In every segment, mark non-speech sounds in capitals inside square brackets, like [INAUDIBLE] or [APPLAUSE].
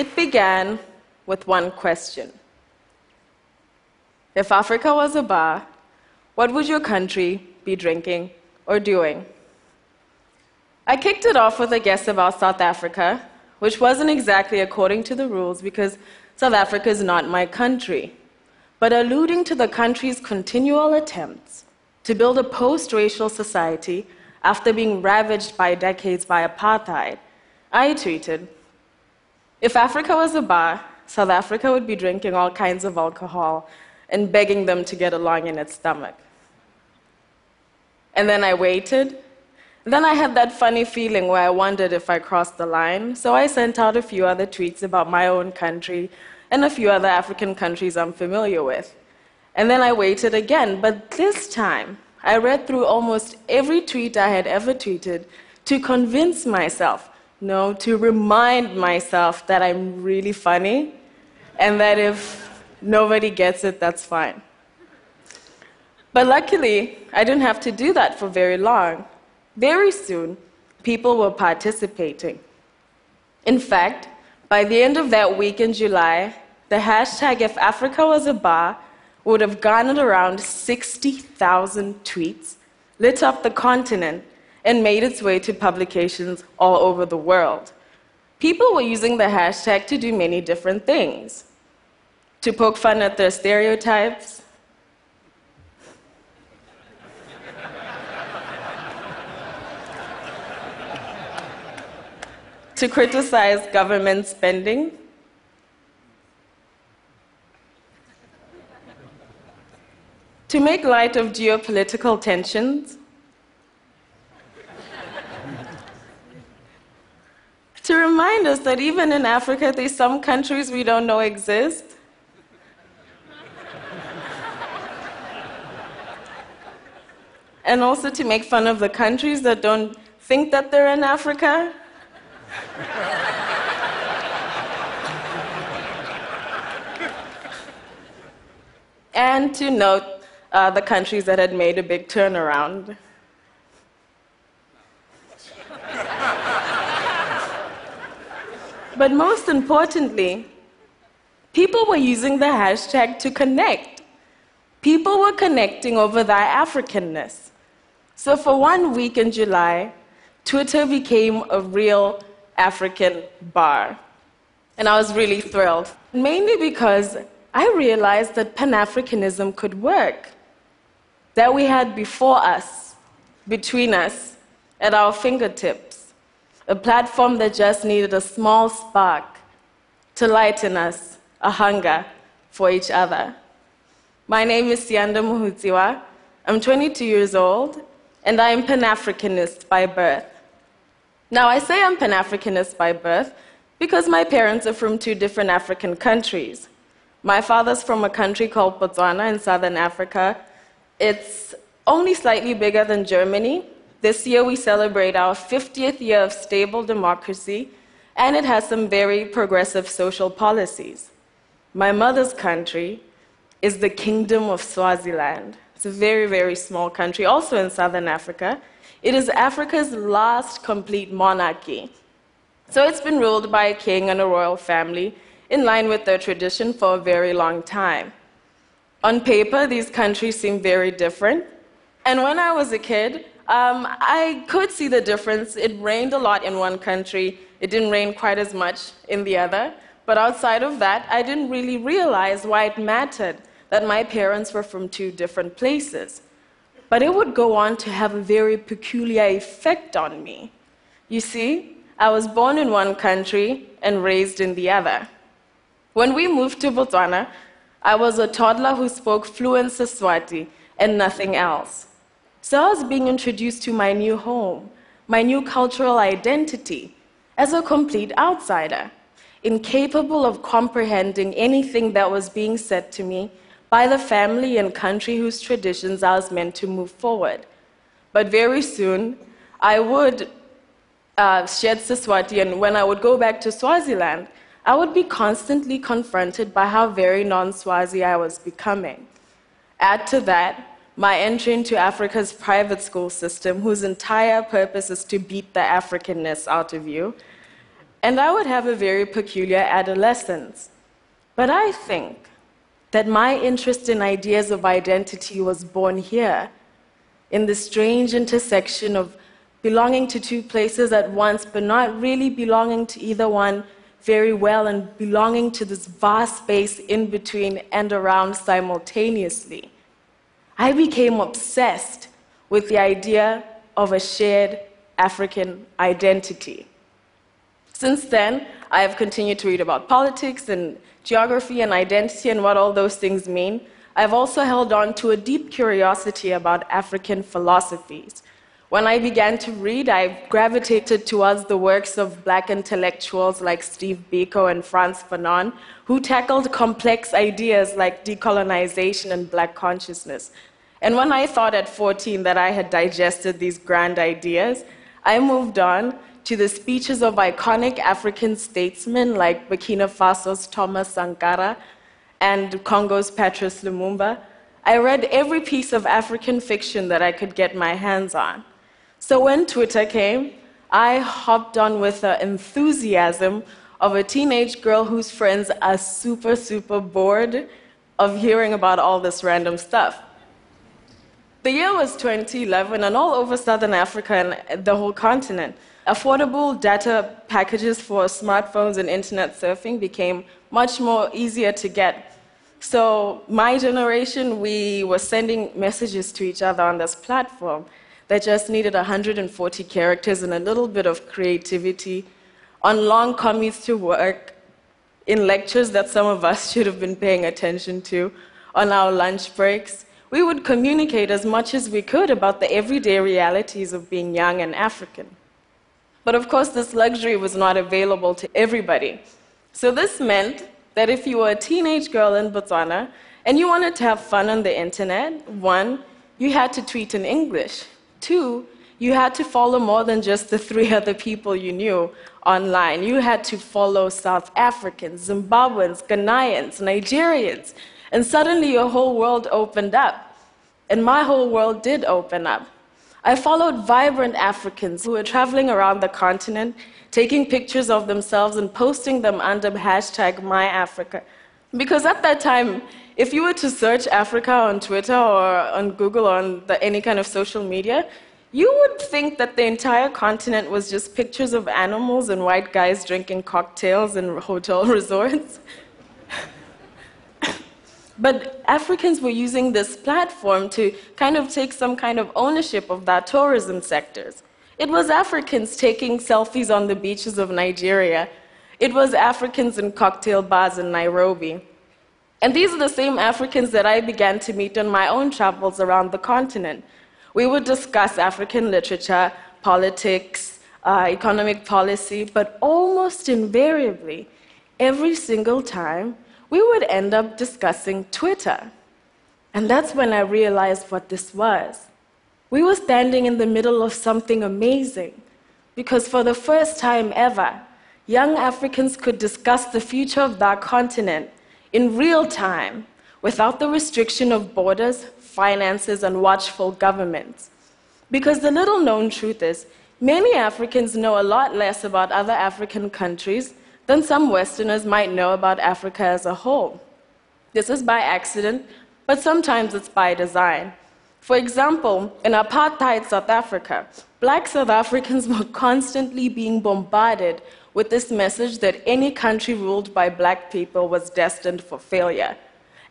It began with one question If Africa was a bar, what would your country be drinking or doing? I kicked it off with a guess about South Africa, which wasn't exactly according to the rules because South Africa is not my country, but alluding to the country's continual attempts to build a post racial society after being ravaged by decades by apartheid, I tweeted If Africa was a bar, South Africa would be drinking all kinds of alcohol and begging them to get along in its stomach. And then I waited. Then I had that funny feeling where I wondered if I crossed the line, so I sent out a few other tweets about my own country and a few other African countries I'm familiar with. And then I waited again, but this time I read through almost every tweet I had ever tweeted to convince myself, no, to remind myself that I'm really funny and that if nobody gets it, that's fine. But luckily, I didn't have to do that for very long. Very soon, people were participating. In fact, by the end of that week in July, the hashtag if Africa was a bar would have garnered around 60,000 tweets, lit up the continent, and made its way to publications all over the world. People were using the hashtag to do many different things. To poke fun at their stereotypes, [LAUGHS] to criticize government spending, to make light of geopolitical tensions, to remind us that even in Africa, there's some countries we don't know exist. and also to make fun of the countries that don't think that they're in Africa. and to note uh, the countries that had made a big turnaround. But most importantly, people were using the hashtag to connect. People were connecting over their Africanness. So for one week in July, Twitter became a real African bar. And I was really thrilled, mainly because I realized that Pan Africanism could work that we had before us, between us, at our fingertips, a platform that just needed a small spark to lighten us a hunger for each other. My name is Siyanda Mohutsiwa. I'm 22 years old, and I am Pan Africanist by birth. Now, I say I'm Pan Africanist by birth because my parents are from two different African countries. My father's from a country called Botswana in southern Africa, it's only slightly bigger than Germany. This year we celebrate our 50th year of stable democracy, and it has some very progressive social policies. My mother's country is the Kingdom of Swaziland. It's a very, very small country, also in southern Africa. It is Africa's last complete monarchy. So it's been ruled by a king and a royal family in line with their tradition for a very long time. On paper, these countries seem very different. And when I was a kid, um, I could see the difference. It rained a lot in one country, it didn't rain quite as much in the other. But outside of that, I didn't really realize why it mattered that my parents were from two different places. But it would go on to have a very peculiar effect on me. You see, I was born in one country and raised in the other. When we moved to Botswana, I was a toddler who spoke fluent Siswati and nothing else. So I was being introduced to my new home, my new cultural identity, as a complete outsider, incapable of comprehending anything that was being said to me by the family and country whose traditions I was meant to move forward. But very soon, I would uh, shed Siswati, and when I would go back to Swaziland, I would be constantly confronted by how very non Swazi I was becoming. Add to that my entry into Africa's private school system, whose entire purpose is to beat the Africanness out of you. and I would have a very peculiar adolescence. But I think that my interest in ideas of identity was born here, in the strange intersection of belonging to two places at once, but not really belonging to either one very well, and belonging to this vast space in between and around simultaneously. I became obsessed with the idea of a shared African identity. Since then, I have continued to read about politics and geography and identity and what all those things mean. I've also held on to a deep curiosity about African philosophies. When I began to read, I gravitated towards the works of black intellectuals like Steve Biko and Frantz Fanon, who tackled complex ideas like decolonization and black consciousness. And when I thought at 14 that I had digested these grand ideas, I moved on to the speeches of iconic African statesmen like Burkina Faso's Thomas Sankara and Congo's Patrice Lumumba. I read every piece of African fiction that I could get my hands on. So when Twitter came, I hopped on with the enthusiasm of a teenage girl whose friends are super, super bored of hearing about all this random stuff. The year was 2011, and all over southern Africa and the whole continent, affordable data packages for smartphones and internet surfing became much more easier to get. So, my generation, we were sending messages to each other on this platform that just needed 140 characters and a little bit of creativity on long commutes to work, in lectures that some of us should have been paying attention to, on our lunch breaks. We would communicate as much as we could about the everyday realities of being young and African. But of course, this luxury was not available to everybody. So this meant that if you were a teenage girl in Botswana and you wanted to have fun on the internet, one, you had to tweet in English. Two, you had to follow more than just the three [LAUGHS] other people you knew online. You had to follow South Africans, Zimbabweans, Ghanaians, Nigerians. And suddenly your whole world opened up. And my whole world did open up. I followed vibrant Africans who were traveling around the continent, taking pictures of themselves and posting them under hashtag MyAfrica. Because at that time, if you were to search Africa on Twitter or on Google or on the, any kind of social media, you would think that the entire continent was just pictures of animals and white guys drinking cocktails in hotel [LAUGHS] resorts. But Africans were using this platform to kind of take some kind of ownership of that tourism sectors. It was Africans taking selfies on the beaches of Nigeria. It was Africans in cocktail bars in Nairobi. And these are the same Africans that I began to meet on my own travels around the continent. We would discuss African literature, politics, uh, economic policy, but almost invariably, every single time, we would end up discussing Twitter. And that's when I realized what this was. We were standing in the middle of something amazing, because for the first time ever, young Africans could discuss the future of their continent in real time without the restriction of borders, finances, and watchful governments. Because the little known truth is, many Africans know a lot less about other African countries than some Westerners might know about Africa as a whole. This is by accident, but sometimes it's by design. For example, in apartheid South Africa, black South Africans [LAUGHS] were constantly being bombarded with this message that any country ruled by black people was destined for failure.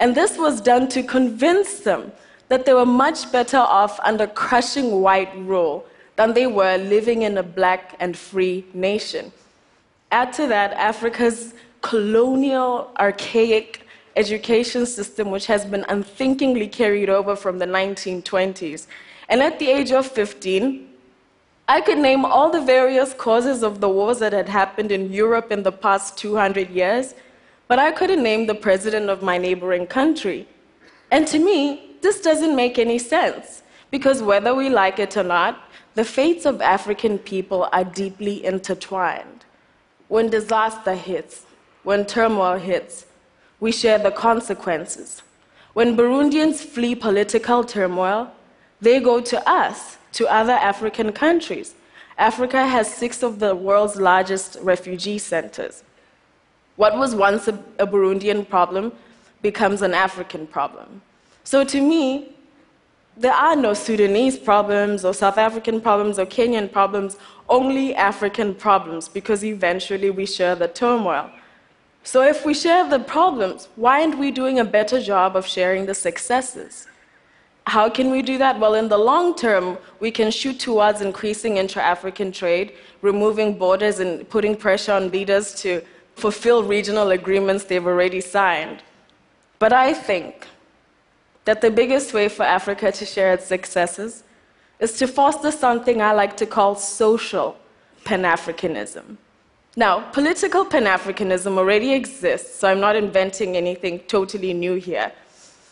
And this was done to convince them that they were much better off under crushing white rule than they were living in a black and free nation. Add to that Africa's colonial, archaic education system, which has been unthinkingly carried over from the 1920s. And at the age of 15, I could name all the various causes of the wars that had happened in Europe in the past 200 years, but I couldn't name the president of my neighboring country. And to me, this doesn't make any sense, because whether we like it or not, the fates of African people are deeply intertwined. When disaster hits, when turmoil hits, we share the consequences. When Burundians flee political turmoil, they go to us to other African countries. Africa has six of the world's largest refugee centers. What was once a, Burundian problem becomes an African problem. So to me, there are no Sudanese problems or South African problems or Kenyan problems, only African problems, because eventually we share the turmoil. So if we share the problems, why aren't we doing a better job of sharing the successes? How can we do that? Well, in the long term, we can shoot towards increasing intra African trade, removing borders, and putting pressure on leaders to fulfill regional agreements they've already signed. But I think that the biggest way for Africa to share its successes is to foster something I like to call social Pan Africanism. Now, political Pan Africanism already exists, so I'm not inventing anything totally new here.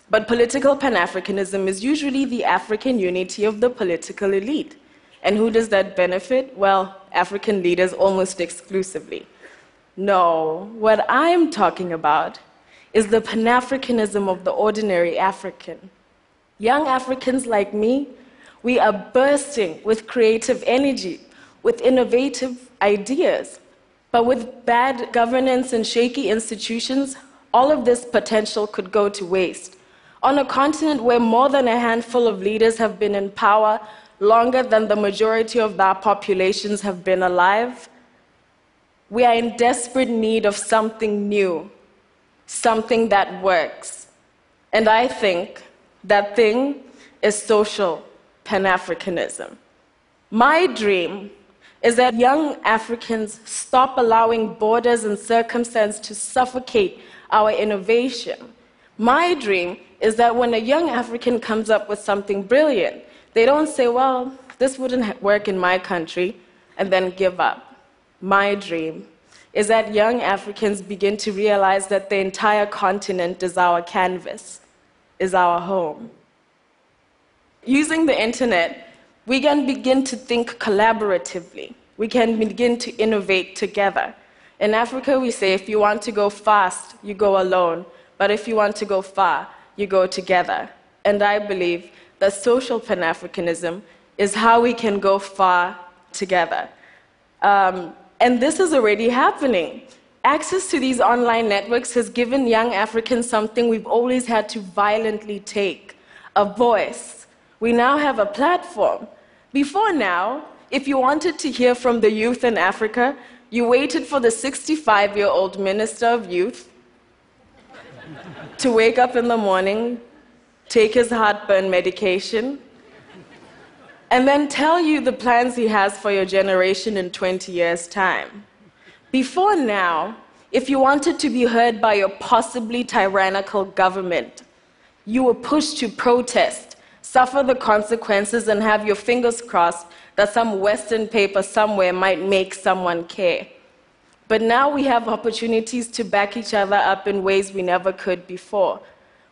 But political Pan Africanism is usually the African unity of the political elite. And who does that benefit? Well, African leaders almost exclusively. No, what I'm talking about is the Pan Africanism of the ordinary African. Young Africans like me, we are bursting with creative energy, with innovative ideas. But with bad governance and shaky institutions, all of this potential could go to waste on a continent where more than a handful of leaders have been in power longer than the majority of their populations have been alive, we are in desperate need of something new, something that works. And I think that thing is social Pan Africanism. My dream is that young Africans stop allowing borders and circumstance to suffocate our innovation. My dream is that when a young African comes up with something brilliant, they don't say, well, this wouldn't work in my country, and then give up. My dream is that young Africans begin to realize that the entire continent is our canvas, is our home. Using the internet, we can begin to think collaboratively. We can begin to innovate together. In Africa, we say if you want to go fast, you go alone. But if you want to go far, you go together. And I believe that social Pan Africanism is how we can go far together. Um, and this is already happening. Access to these online networks has given young Africans something we've always had to violently take a voice. We now have a platform. Before now, if you wanted to hear from the youth in Africa, you waited for the 65 year old minister of youth to wake up in the morning, take his heartburn medication, and then tell you the plans he has for your generation in 20 years' time. Before now, if you wanted to be heard by your possibly tyrannical government, you were pushed to protest, suffer the consequences, and have your fingers crossed that some Western paper somewhere might make someone care. But now we have opportunities to back each other up in ways we never could before.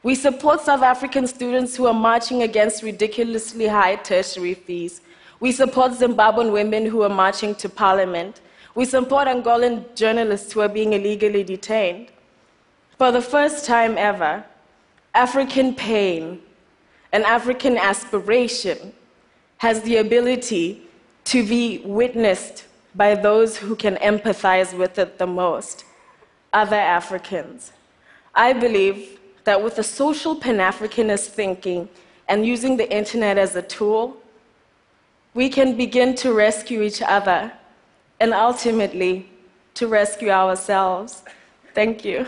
We support South African students who are marching against ridiculously high tertiary fees. We support Zimbabwean women who are marching to parliament. We support Angolan journalists who are being illegally detained. For the first time ever, African pain and African aspiration has the ability to be witnessed by those who can empathize with it the most other Africans. I believe that with a social Pan Africanist thinking and using the internet as a tool, we can begin to rescue each other and ultimately to rescue ourselves. Thank you.